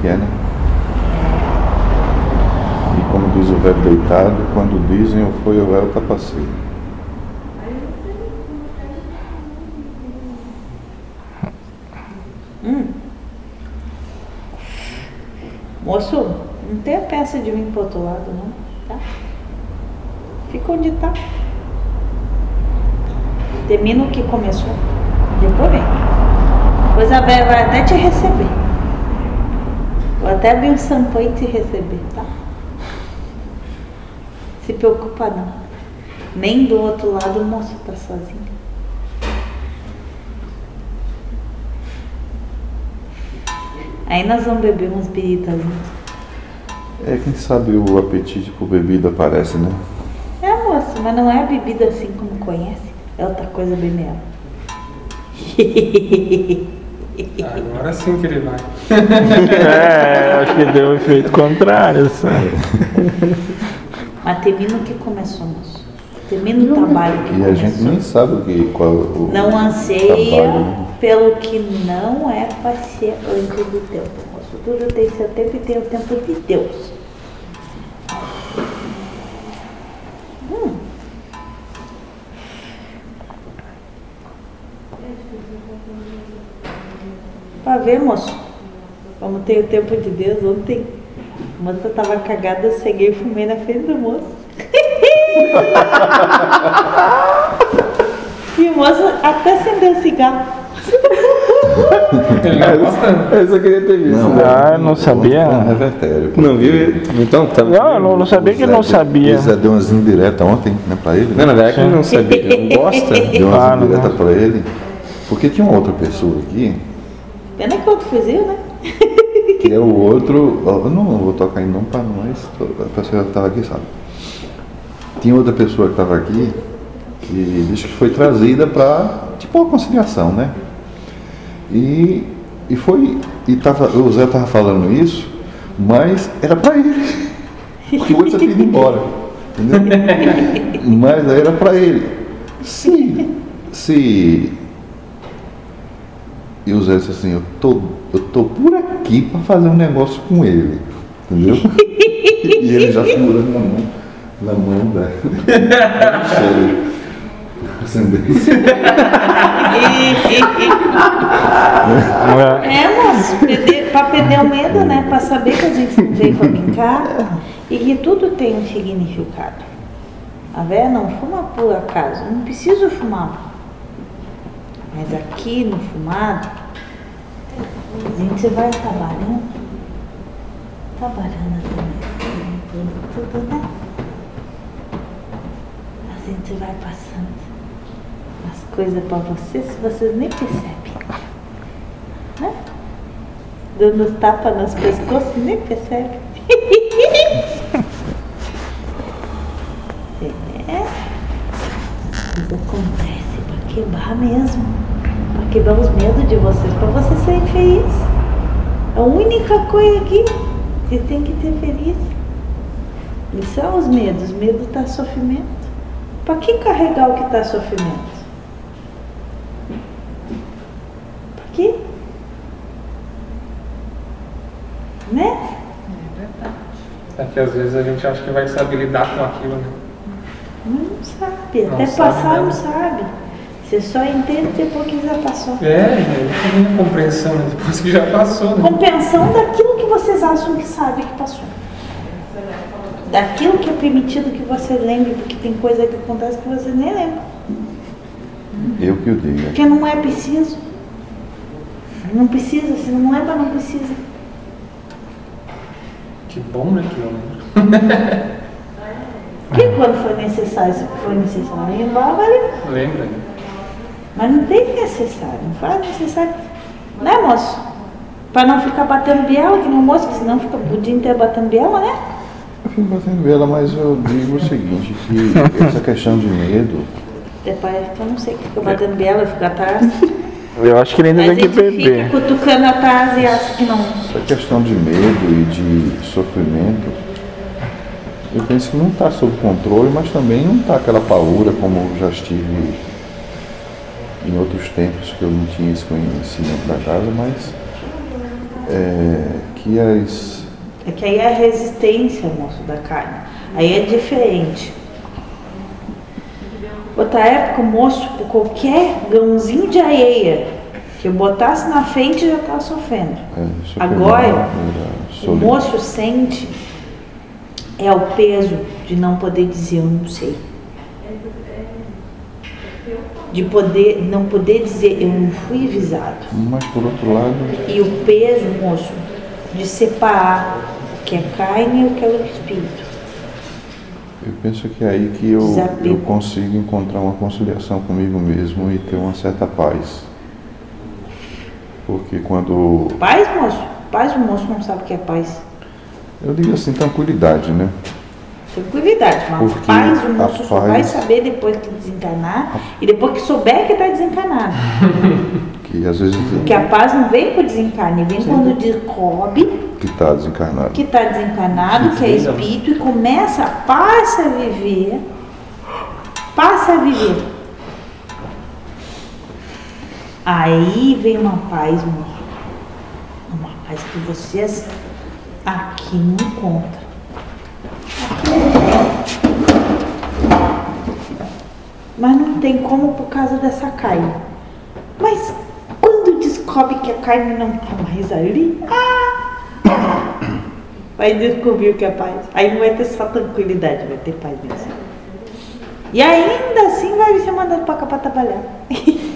que é, né? E como diz o velho deitado, quando dizem eu fui, eu era o capacete. Hum. Moço, não tem a peça de vir pro outro lado, não, tá? Fica onde tá. Termina o que começou. Depois vem. Pois a velha vai até te receber. Vou até abrir um sampan e te receber, tá? Se preocupa não. Nem do outro lado o moço tá sozinho. Aí nós vamos beber uns biritas. É, quem sabe o apetite por bebida aparece, né? É, moço, mas não é a bebida assim como conhece. É outra coisa bem melhor. Agora sim que ele vai. É, acho que deu um efeito contrário, sabe? Mas termina o que começou, moço. Termina o trabalho que E a gente começou. nem sabe o que, qual o Não anseia trabalho, né? pelo que não é para ser antes do tempo, moço. Tudo tem seu tempo e tem o tempo de Deus. Hum. Pra ver, moço. Como tem o tempo de Deus, ontem a moça tava cagada, eu ceguei e fumei na frente do moço. E o moço até acendeu o cigarro. Não? Eu só queria ter visto. Não, né? Ah, não sabia? Revertério. Não viu? Então tá. Não, eu não, não sabia que ele não sabia. Zé deu umas indiretas ontem, né, pra ele. Não, né? na verdade ele não sabia, ele não gosta. Deu umas Ah, não indiretas pra ele. Porque tinha uma outra pessoa aqui, Pena que outro fuzil, né? que é o outro. Eu não vou tocar em não, mas a pessoa que estava aqui sabe. Tinha outra pessoa que estava aqui que disse que foi trazida para tipo uma conciliação, né? E, e foi. E tava, o Zé estava falando isso, mas era para ele. Porque o outro tinha ido embora. Entendeu? Mas era para ele. Se, se e o Zé disse assim, eu tô, eu tô por aqui para fazer um negócio com ele. Entendeu? e ele já segurando na mão, na mão dela. Cheio. Ascendência. É. É, moço, perder, pra perder o medo, né? Pra saber que a gente não veio pra brincar e que tudo tem um significado. A véia não fuma por acaso, não preciso fumar. Mas aqui no fumado, a gente vai trabalhando, trabalhando assim, tudo, né? A gente vai passando as coisas pra vocês, vocês nem percebem. Né? Dando os tapas nos pescoços, nem percebe. é. Isso acontece pra quebrar mesmo. Pra quebrar os medos de vocês, pra vocês serem felizes. É a única coisa aqui que tem que ter feliz. E são os medos. Medo tá sofrimento. Pra que carregar o que tá sofrimento? Pra quê? Né? É que às vezes a gente acha que vai saber lidar com aquilo, né? Não sabe. Não Até sabe passar não mesmo. sabe. Você só entende depois que já passou. É, também a compreensão, né? Depois que já passou, né? Compreensão daquilo que vocês acham que sabe que passou. Daquilo que é permitido que você lembre, porque tem coisa que acontece que você nem lembra. Eu que o diga. Porque não é preciso. Não precisa, se não lembra, não precisa. Que bom, né? Que eu lembro. Porque quando for necessário, se for necessário ir embora, vai levar. Lembra? Mas não tem necessário, não faz necessário. Né, moço? Pra não ficar batendo biela, que nem o moço, que senão fica o dia inteiro batendo biela, né? Eu fico batendo vela, mas eu digo o seguinte, que essa questão de medo, Depois que eu não sei que fica batendo biela, fica atrás. Eu acho que ele ainda Mas a tem que gente beber. fica cutucando atrás e acha que não. essa questão de medo e de sofrimento, eu penso que não está sob controle, mas também não está aquela paura como eu já estive em outros tempos que eu não tinha esse conhecimento da casa, mas é, que as. É que aí é a resistência, moço, da carne. Aí é diferente. Outra época, moço, por qualquer grãozinho de areia que eu botasse na frente já estava sofrendo. É, Agora, O moço sente é o peso de não poder dizer eu não sei. De poder, não poder dizer eu não fui avisado. Mas por outro lado, E o peso, moço, de separar o que é carne e o que é o espírito. eu penso que é aí que eu, Desapego. eu consigo encontrar uma conciliação comigo mesmo e ter uma certa paz. Porque quando. Paz, moço? Paz, o moço não sabe o que é paz. Eu digo assim, tranquilidade, né? Tranquilidade, mas Porque paz o moço só vai saber depois que desencarnar e depois que souber que está desencarnado. Que às vezes Porque a paz não vem por desencarne, vem quando descobre que está desencarnado. que está desencarnado, que é espírito, e começa, passa a viver, passa a viver. Aí vem uma paz, moço. Uma paz que vocês aqui não encontram. Aqui não tem. Mas não tem como por causa dessa carne. Mas quando descobre que a carne não está mais ali, ah, vai descobrir o que é paz. Aí não vai ter só tranquilidade, vai ter paz mesmo. E ainda assim vai ser mandado pra cá pra trabalhar.